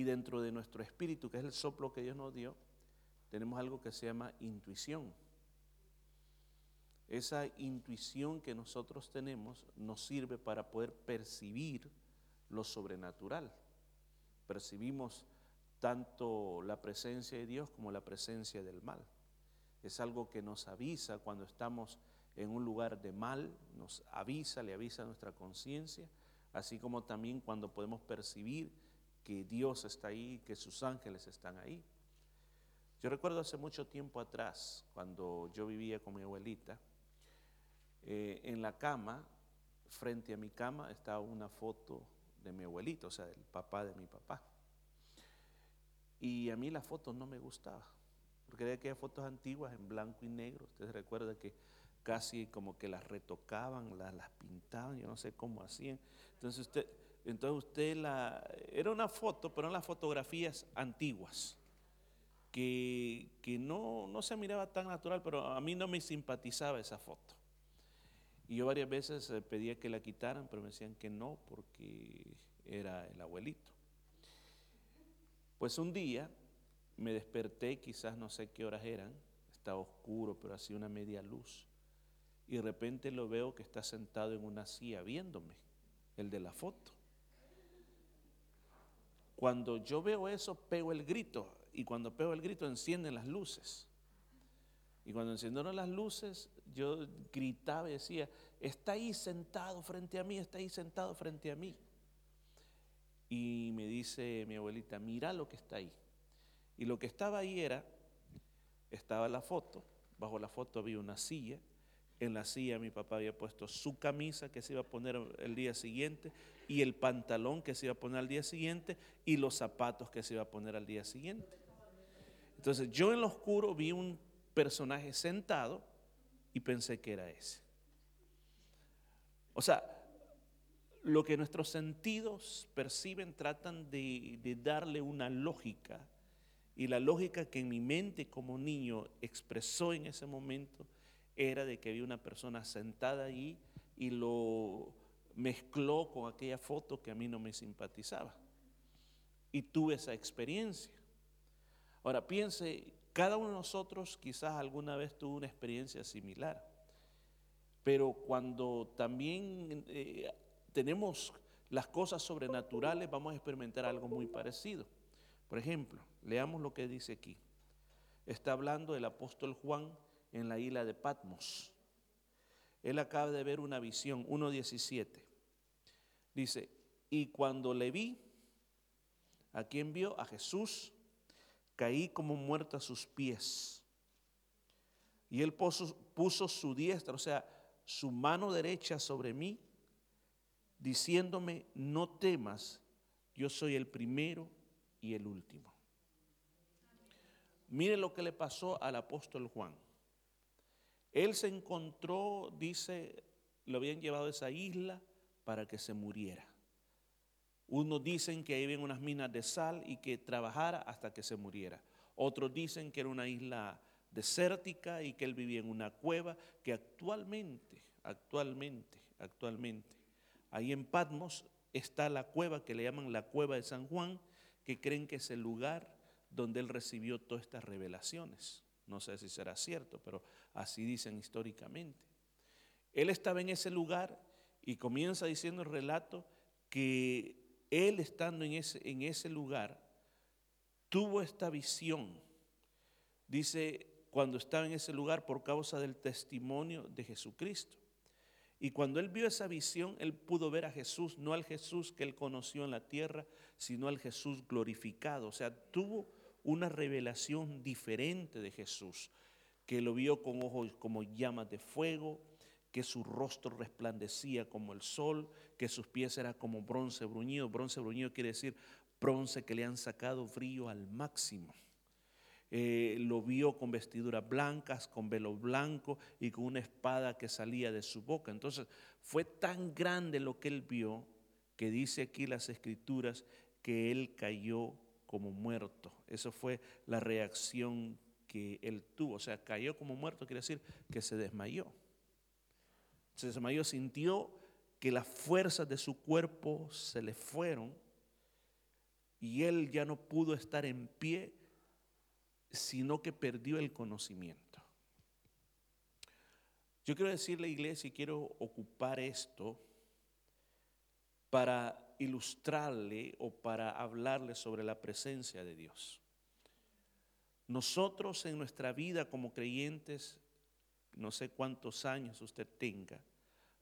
Y dentro de nuestro espíritu, que es el soplo que Dios nos dio, tenemos algo que se llama intuición. Esa intuición que nosotros tenemos nos sirve para poder percibir lo sobrenatural. Percibimos tanto la presencia de Dios como la presencia del mal. Es algo que nos avisa cuando estamos en un lugar de mal, nos avisa, le avisa a nuestra conciencia, así como también cuando podemos percibir que Dios está ahí, que sus ángeles están ahí. Yo recuerdo hace mucho tiempo atrás, cuando yo vivía con mi abuelita, eh, en la cama, frente a mi cama, estaba una foto de mi abuelito, o sea, del papá de mi papá. Y a mí la foto no me gustaba, porque era aquellas fotos antiguas en blanco y negro. Ustedes recuerdan que casi como que las retocaban, las, las pintaban, yo no sé cómo hacían. Entonces usted, entonces usted la, era una foto, pero eran las fotografías antiguas, que, no se miraba tan natural, pero a mí no me simpatizaba esa foto. Y yo varias veces eh, pedía que la quitaran, pero me decían que no, porque era el abuelito. Pues un día me desperté, quizás no sé qué horas eran, estaba oscuro, pero hacía una media luz. Y de repente lo veo que está sentado en una silla viéndome, el de la foto. Cuando yo veo eso, pego el grito. Y cuando pego el grito, encienden las luces. Y cuando encendieron las luces, yo gritaba y decía, está ahí sentado frente a mí, está ahí sentado frente a mí. Y me dice mi abuelita, mira lo que está ahí. Y lo que estaba ahí era, estaba la foto, bajo la foto había una silla, en la silla mi papá había puesto su camisa que se iba a poner el día siguiente y el pantalón que se iba a poner al día siguiente y los zapatos que se iba a poner al día siguiente. Entonces yo en lo oscuro vi un personaje sentado y pensé que era ese. O sea, lo que nuestros sentidos perciben tratan de, de, darle una lógica. Y la lógica que en mi mente como niño expresó en ese momento era de que había una persona sentada ahí y lo mezcló con aquella foto que a mí no me simpatizaba. Y tuve esa experiencia. Ahora piense, cada uno de nosotros quizás alguna vez tuvo una experiencia similar, pero cuando también eh, tenemos las cosas sobrenaturales, vamos a experimentar algo muy parecido. Por ejemplo, leamos lo que dice aquí. Está hablando el apóstol Juan en la isla de Patmos. Él acaba de ver una visión, 1.17. Dice, y cuando le vi, ¿a quién vio? A Jesús caí como muerto a sus pies. Y él puso, su diestra, o sea, su mano derecha sobre mí, diciéndome, no temas, yo soy el primero y el último. Mire lo que le pasó al apóstol Juan. Él se encontró, dice, lo habían llevado a esa isla para que se muriera. Unos dicen que en unas minas de sal y que trabajara hasta que se muriera. Otros dicen que era una isla desértica y que él vivía en una cueva que actualmente, actualmente, actualmente, ahí en Patmos está la cueva que le llaman la cueva de San Juan, que creen que es el lugar donde él recibió todas estas revelaciones. No sé si será cierto, pero así dicen históricamente. Él estaba en ese lugar y comienza diciendo el relato que él estando en ese, en ese lugar, tuvo esta visión. Dice, cuando estaba en ese lugar por causa del testimonio de Jesucristo. Y cuando él vio esa visión, él pudo ver a Jesús, no al Jesús que él conoció en la tierra, sino al Jesús glorificado. O sea, tuvo una revelación diferente de Jesús, que lo vio con ojos como llamas de fuego, que su rostro resplandecía como el sol, que sus pies eran como bronce bruñido. Bronce bruñido quiere decir bronce que le han sacado frío al máximo. Eh, lo vio con vestiduras blancas, con velo blanco y con una espada que salía de su boca. Entonces fue tan grande lo que él vio que dice aquí las escrituras que él cayó como muerto. Eso fue la reacción que él tuvo. O sea, cayó como muerto quiere decir que se desmayó se desmayó, sintió que las fuerzas de su cuerpo se le fueron y él ya no pudo estar en pie, sino que perdió el conocimiento. Yo quiero decirle, iglesia, y quiero ocupar esto para ilustrarle o para hablarle sobre la presencia de Dios. Nosotros en nuestra vida como creyentes, no sé cuántos años usted tenga,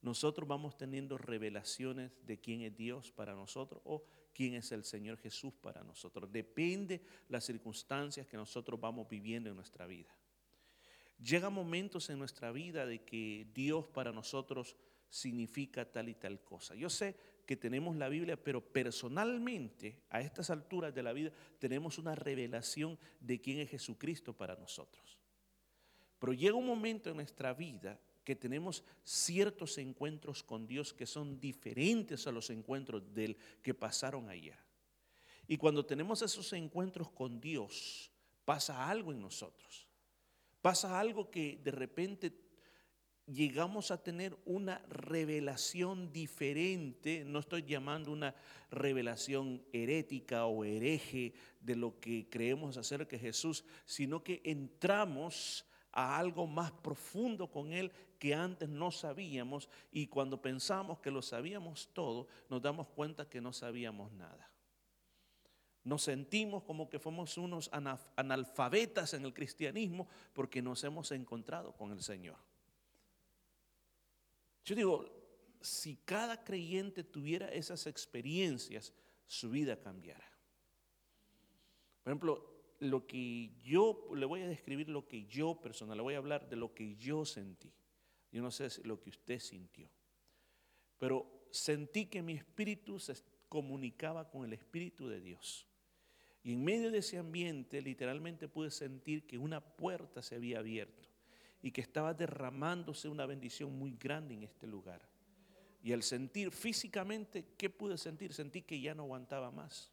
nosotros vamos teniendo revelaciones de quién es Dios para nosotros o quién es el Señor Jesús para nosotros. Depende las circunstancias que nosotros vamos viviendo en nuestra vida. Llega momentos en nuestra vida de que Dios para nosotros significa tal y tal cosa. Yo sé que tenemos la Biblia, pero personalmente a estas alturas de la vida tenemos una revelación de quién es Jesucristo para nosotros. Pero llega un momento en nuestra vida que tenemos ciertos encuentros con Dios que son diferentes a los encuentros del que pasaron ayer. Y cuando tenemos esos encuentros con Dios, pasa algo en nosotros. Pasa algo que de repente llegamos a tener una revelación diferente, no estoy llamando una revelación herética o hereje de lo que creemos acerca de Jesús, sino que entramos a algo más profundo con Él que antes no sabíamos y cuando pensamos que lo sabíamos todo, nos damos cuenta que no sabíamos nada. Nos sentimos como que fuimos unos analfabetas en el cristianismo porque nos hemos encontrado con el Señor. Yo digo, si cada creyente tuviera esas experiencias, su vida cambiara. Por ejemplo, lo que yo le voy a describir lo que yo personal, le voy a hablar de lo que yo sentí. Yo no sé lo que usted sintió, pero sentí que mi espíritu se comunicaba con el espíritu de Dios. Y en medio de ese ambiente literalmente pude sentir que una puerta se había abierto y que estaba derramándose una bendición muy grande en este lugar. Y al sentir físicamente, ¿qué pude sentir? Sentí que ya no aguantaba más.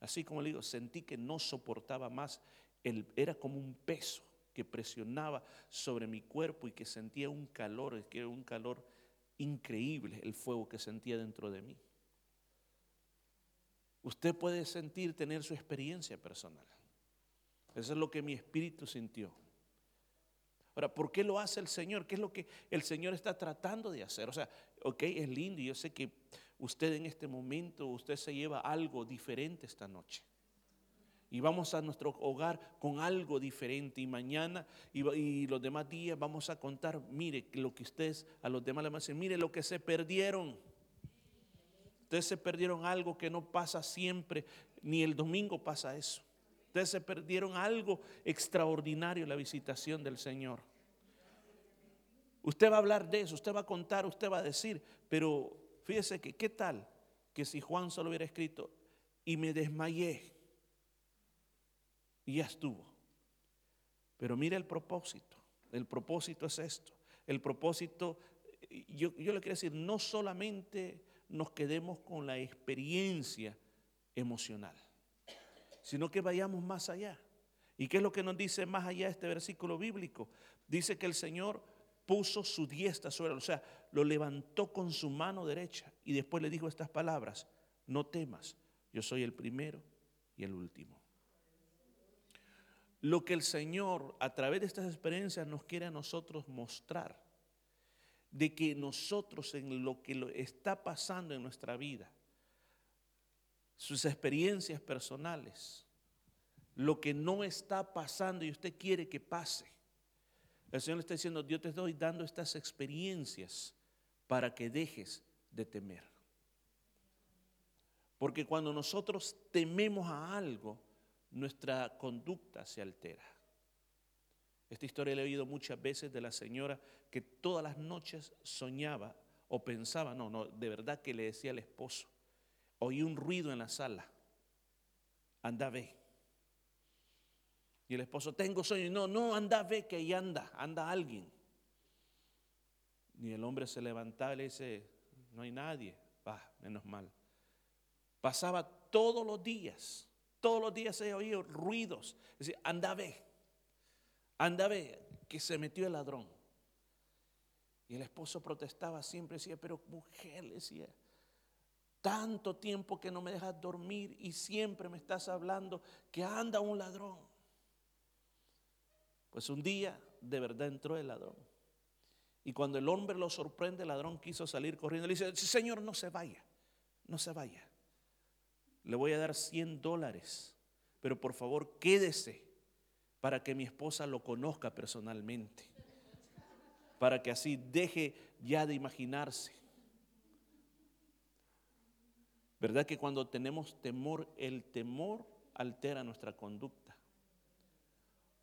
Así como le digo, sentí que no soportaba más. era como un peso que presionaba sobre mi cuerpo y que sentía un calor, que era un calor increíble el fuego que sentía dentro de mí. Usted puede sentir, tener su experiencia personal. Eso es lo que mi espíritu sintió. Ahora, ¿por qué lo hace el Señor? ¿Qué es lo que el Señor está tratando de hacer? O sea, ok, es lindo y yo sé que usted en este momento, usted se lleva algo diferente esta noche. Y vamos a nuestro hogar con algo diferente. Y mañana y, los demás días vamos a contar, mire, lo que ustedes a los demás le van a decir, mire lo que se perdieron. Ustedes se perdieron algo que no pasa siempre, ni el domingo pasa eso. Ustedes se perdieron algo extraordinario, la visitación del Señor. Usted va a hablar de eso, usted va a contar, usted va a decir, pero Fíjese que, ¿qué tal que si Juan solo hubiera escrito y me desmayé y ya estuvo? Pero mire el propósito. El propósito es esto. El propósito, yo, yo le quiero decir, no solamente nos quedemos con la experiencia emocional, sino que vayamos más allá. ¿Y qué es lo que nos dice más allá este versículo bíblico? Dice que el Señor puso su diestra sobre él, o sea, lo levantó con su mano derecha y después le dijo estas palabras, no temas, yo soy el primero y el último. Lo que el Señor a través de estas experiencias nos quiere a nosotros mostrar, de que nosotros en lo que está pasando en nuestra vida, sus experiencias personales, lo que no está pasando y usted quiere que pase, el Señor le está diciendo, Dios te estoy dando estas experiencias para que dejes de temer. Porque cuando nosotros tememos a algo, nuestra conducta se altera. Esta historia la he oído muchas veces de la señora que todas las noches soñaba o pensaba, no, no, de verdad que le decía al esposo, oí un ruido en la sala, anda ve. Y el esposo, tengo sueño. No, no, anda, ve que ahí anda, anda alguien. Y el hombre se levantaba y le dice, no hay nadie. Va, menos mal. Pasaba todos los días, todos los días se oía ruidos. Decía, anda, ve, anda, ve, que se metió el ladrón. Y el esposo protestaba siempre, decía, pero mujer, decía, tanto tiempo que no me dejas dormir y siempre me estás hablando que anda un ladrón. Pues un día de verdad entró el ladrón. Y cuando el hombre lo sorprende, el ladrón quiso salir corriendo. Le dice, Señor, no se vaya, no se vaya. Le voy a dar 100 dólares, pero por favor quédese para que mi esposa lo conozca personalmente. Para que así deje ya de imaginarse. ¿Verdad que cuando tenemos temor, el temor altera nuestra conducta?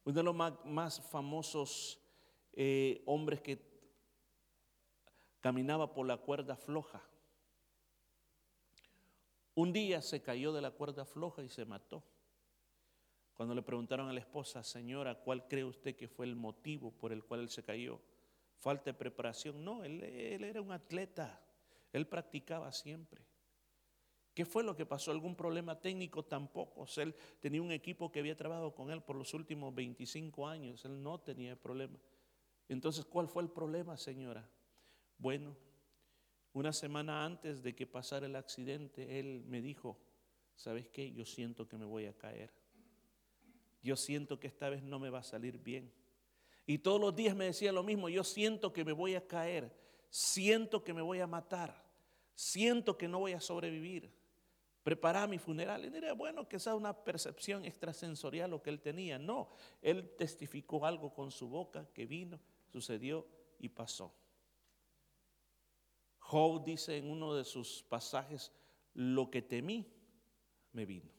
Uno de los más, famosos eh, hombres que caminaba por la cuerda floja. Un día se cayó de la cuerda floja y se mató. Cuando le preguntaron a la esposa, señora, ¿cuál cree usted que fue el motivo por el cual él se cayó? ¿Falta de preparación? No, él, él era un atleta, él practicaba siempre. ¿Qué fue lo que pasó? ¿Algún problema técnico? Tampoco. él tenía un equipo que había trabajado con él por los últimos 25 años. Él no tenía problema. Entonces, ¿cuál fue el problema, señora? Bueno, una semana antes de que pasara el accidente, él me dijo, ¿sabes qué? Yo siento que me voy a caer. Yo siento que esta vez no me va a salir bien. Y todos los días me decía lo mismo, yo siento que me voy a caer, siento que me voy a matar, siento que no voy a sobrevivir. Prepara mi funeral. Y diría, bueno, que sea una percepción extrasensorial lo que él tenía. No, él testificó algo con su boca que vino, sucedió y pasó. Job dice en uno de sus pasajes, lo que temí me vino.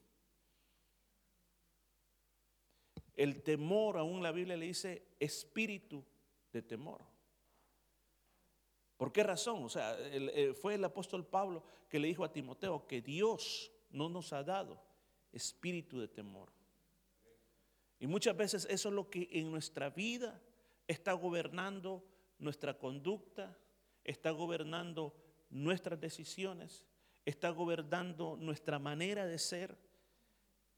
El temor, aún la Biblia le dice espíritu de temor. ¿Por qué razón? O sea, eh, fue el apóstol Pablo que le dijo a Timoteo que Dios no nos ha dado espíritu de temor. Y muchas veces eso es lo que en nuestra vida está gobernando nuestra conducta, está gobernando nuestras decisiones, está gobernando nuestra manera de ser.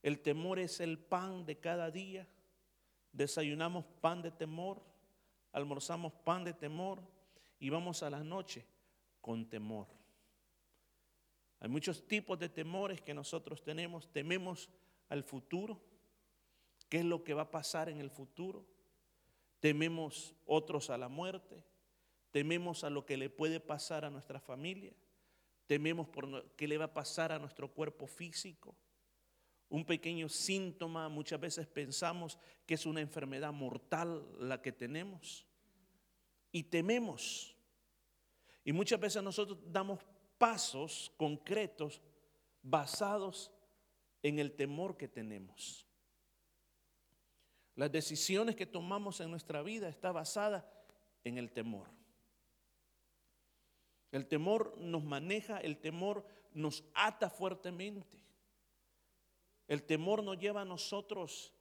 El temor es el pan de cada día. Desayunamos pan de temor, almorzamos pan de temor y vamos a la noche con temor. Hay muchos tipos de temores que nosotros tenemos. Tememos al futuro, qué es lo que va a pasar en el futuro. Tememos otros a la muerte tememos a lo que le puede pasar a nuestra familia, tememos por qué le va a pasar a nuestro cuerpo físico. Un pequeño síntoma, muchas veces pensamos que es una enfermedad mortal la que tenemos. Y tememos. Y muchas veces nosotros damos pasos concretos basados en el temor que tenemos. Las decisiones que tomamos en nuestra vida está basada en el temor. El temor nos maneja, el temor nos ata fuertemente. El temor nos lleva a nosotros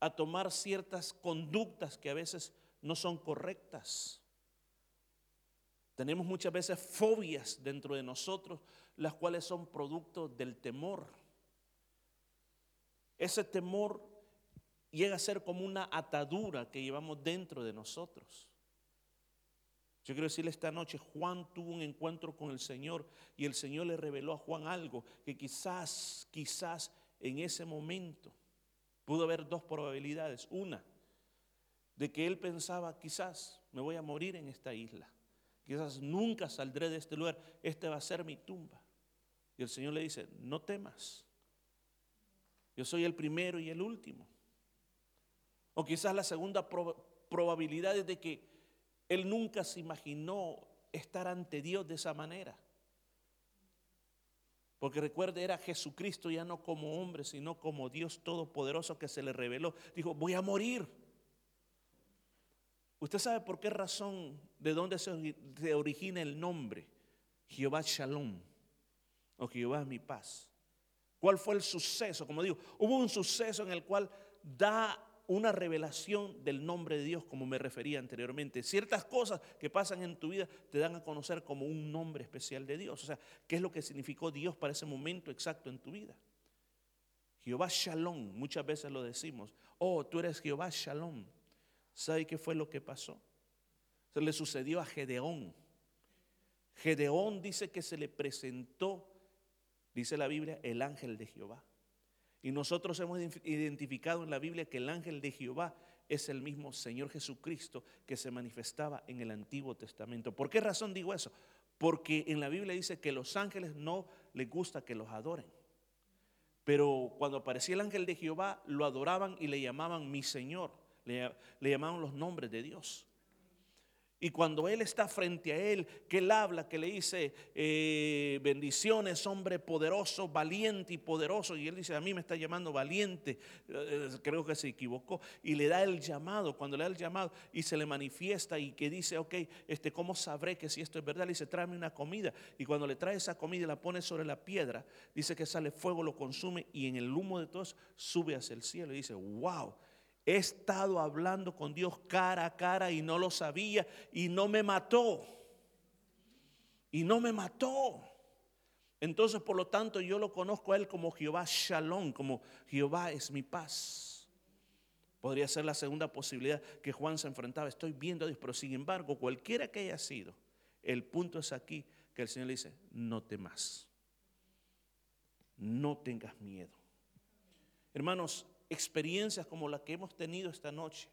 a tomar ciertas conductas que a veces no son correctas. Tenemos muchas veces fobias dentro de nosotros, las cuales son producto del temor. Ese temor llega a ser como una atadura que llevamos dentro de nosotros. Yo quiero decirle esta noche, Juan tuvo un encuentro con el Señor y el Señor le reveló a Juan algo que quizás, quizás en ese momento pudo haber dos probabilidades. Una, de que él pensaba, quizás me voy a morir en esta isla. Quizás nunca saldré de este lugar. Esta va a ser mi tumba. Y el Señor le dice, no temas. Yo soy el primero y el último. O quizás la segunda probabilidad es de que él nunca se imaginó estar ante Dios de esa manera. Porque recuerde, era Jesucristo ya no como hombre, sino como Dios Todopoderoso que se le reveló. Dijo, voy a morir. ¿Usted sabe por qué razón, de dónde se origina el nombre? Jehová Shalom o Jehová mi paz. ¿Cuál fue el suceso? Como digo, hubo un suceso en el cual da una revelación del nombre de Dios, como me refería anteriormente. Ciertas cosas que pasan en tu vida te dan a conocer como un nombre especial de Dios. O sea, ¿qué es lo que significó Dios para ese momento exacto en tu vida? Jehová Shalom, muchas veces lo decimos. Oh, tú eres Jehová Shalom. ¿Sabe qué fue lo que pasó? Se le sucedió a Gedeón. Gedeón dice que se le presentó, dice la Biblia, el ángel de Jehová. Y nosotros hemos identificado en la Biblia que el ángel de Jehová es el mismo Señor Jesucristo que se manifestaba en el Antiguo Testamento. ¿Por qué razón digo eso? Porque en la Biblia dice que los ángeles no les gusta que los adoren. Pero cuando aparecía el ángel de Jehová, lo adoraban y le llamaban mi Señor. Le, le los nombres de Dios. Y cuando Él está frente a Él, que Él habla, que le dice, eh, bendiciones, hombre poderoso, valiente y poderoso, y Él dice, a mí me está llamando valiente, eh, creo que se equivocó, y le da el llamado, cuando le da el llamado y se le manifiesta y que dice, ok, este, ¿cómo sabré que si esto es verdad? Le dice, tráeme una comida, y cuando le trae esa comida y la pone sobre la piedra, dice que sale fuego, lo consume, y en el humo de todos sube hacia el cielo, y dice, wow He estado hablando con Dios cara a cara y no lo sabía y no me mató. Y no me mató. Entonces, por lo tanto, yo lo conozco a Él como Jehová Shalom, como Jehová es mi paz. Podría ser la segunda posibilidad que Juan se enfrentaba. Estoy viendo a Dios, pero sin embargo, cualquiera que haya sido, el punto es aquí que el Señor le dice, no temas, no tengas miedo. Hermanos, experiencias como la que hemos tenido esta noche.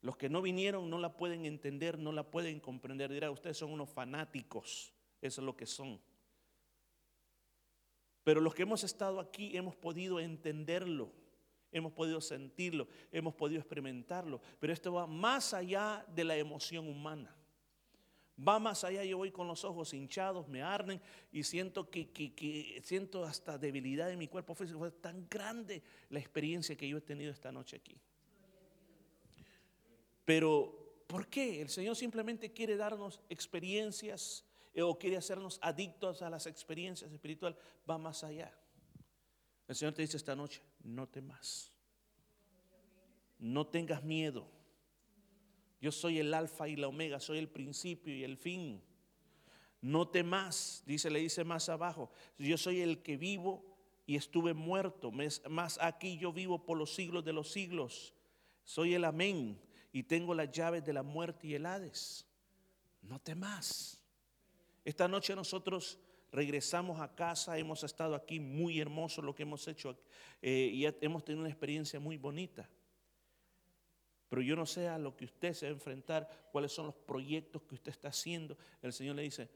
Los que no vinieron no la pueden entender, no la pueden comprender. Dirá, ustedes son unos fanáticos, eso es lo que son. Pero los que hemos estado aquí hemos podido entenderlo, hemos podido sentirlo, hemos podido experimentarlo. Pero esto va más allá de la emoción humana va más allá. Yo voy con los ojos hinchados, me arden y siento que, siento hasta debilidad en mi cuerpo físico. Fue tan grande la experiencia que yo he tenido esta noche aquí. Pero, ¿por qué? El Señor simplemente quiere darnos experiencias eh, o quiere hacernos adictos a las experiencias espirituales. Va más allá. El Señor te dice esta noche, no temas. No tengas miedo. Yo soy el alfa y la omega, soy el principio y el fin. No temas, dice, le dice más abajo, yo soy el que vivo y estuve muerto, más aquí yo vivo por los siglos de los siglos. Soy el amén y tengo las llaves de la muerte y el Hades. No temas. Esta noche nosotros regresamos a casa, hemos estado aquí muy hermoso lo que hemos hecho eh, y hemos tenido una experiencia muy bonita. Pero yo no sé a lo que usted se va a enfrentar, cuáles son los proyectos que usted está haciendo. El Señor le dice,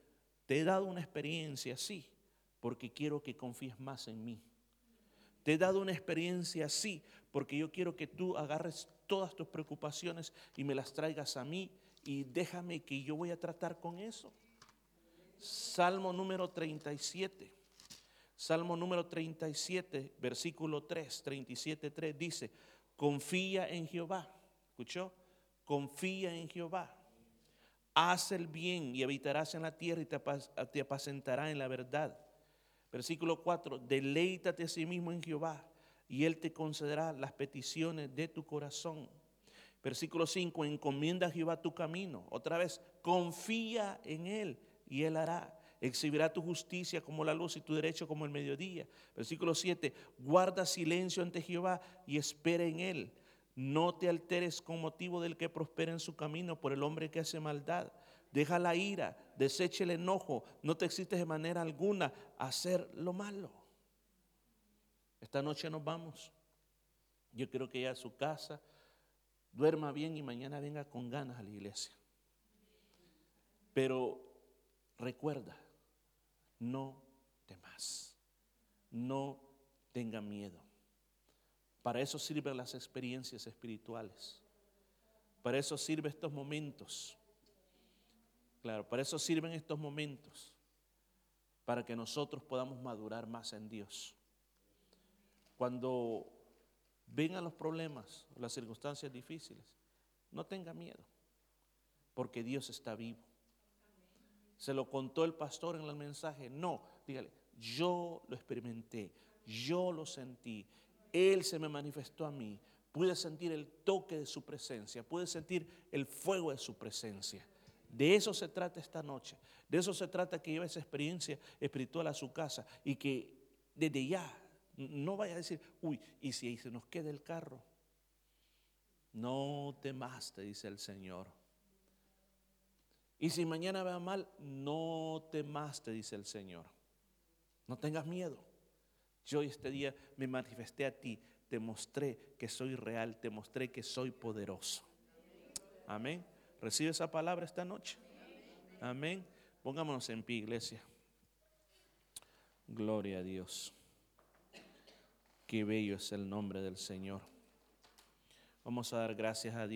te he dado una experiencia así, porque quiero que confíes más en mí. Te he dado una experiencia así, porque yo quiero que tú agarres todas tus preocupaciones y me las traigas a mí y déjame que yo voy a tratar con eso. Salmo número 37. Salmo número 37, versículo 3, 37, 3 dice, confía en Jehová ¿Escuchó? Confía en Jehová. Haz el bien y habitarás en la tierra y te apacentará en la verdad. Versículo 4, deleítate a sí mismo en Jehová y Él te concederá las peticiones de tu corazón. Versículo 5, encomienda a Jehová tu camino. Otra vez, confía en Él y Él hará. Exhibirá tu justicia como la luz y tu derecho como el mediodía. Versículo 7, guarda silencio ante Jehová y espera en Él. No te alteres con motivo del que prospera en su camino por el hombre que hace maldad. Deja la ira, deseche el enojo, no te excites de manera alguna a hacer lo malo. Esta noche nos vamos. Yo quiero que ya a su casa duerma bien y mañana venga con ganas a la iglesia. Pero recuerda, no temas, no tenga miedo. Para eso sirven las experiencias espirituales. Para eso sirven estos momentos. Claro, para eso sirven estos momentos. Para que nosotros podamos madurar más en Dios. Cuando vengan los problemas, las circunstancias difíciles, no tenga miedo. Porque Dios está vivo. Se lo contó el pastor en el mensaje. No, dígale, yo lo experimenté, yo lo sentí él se me manifestó a mí. Pude sentir el toque de su presencia, pude sentir el fuego de su presencia. De eso se trata esta noche. De eso se trata que lleve esa experiencia espiritual a su casa y que desde ya no vaya a decir, uy, ¿y si ahí se nos queda el carro? No temas, te dice el Señor. Y si mañana va mal, no temas, te dice el Señor. No tengas miedo. Yo este día me manifesté a ti, te mostré que soy real, te mostré que soy poderoso. Amén. ¿Recibe esa palabra esta noche? Amén. Pongámonos en pie, iglesia. Gloria a Dios. Qué bello es el nombre del Señor. Vamos a dar gracias a Dios.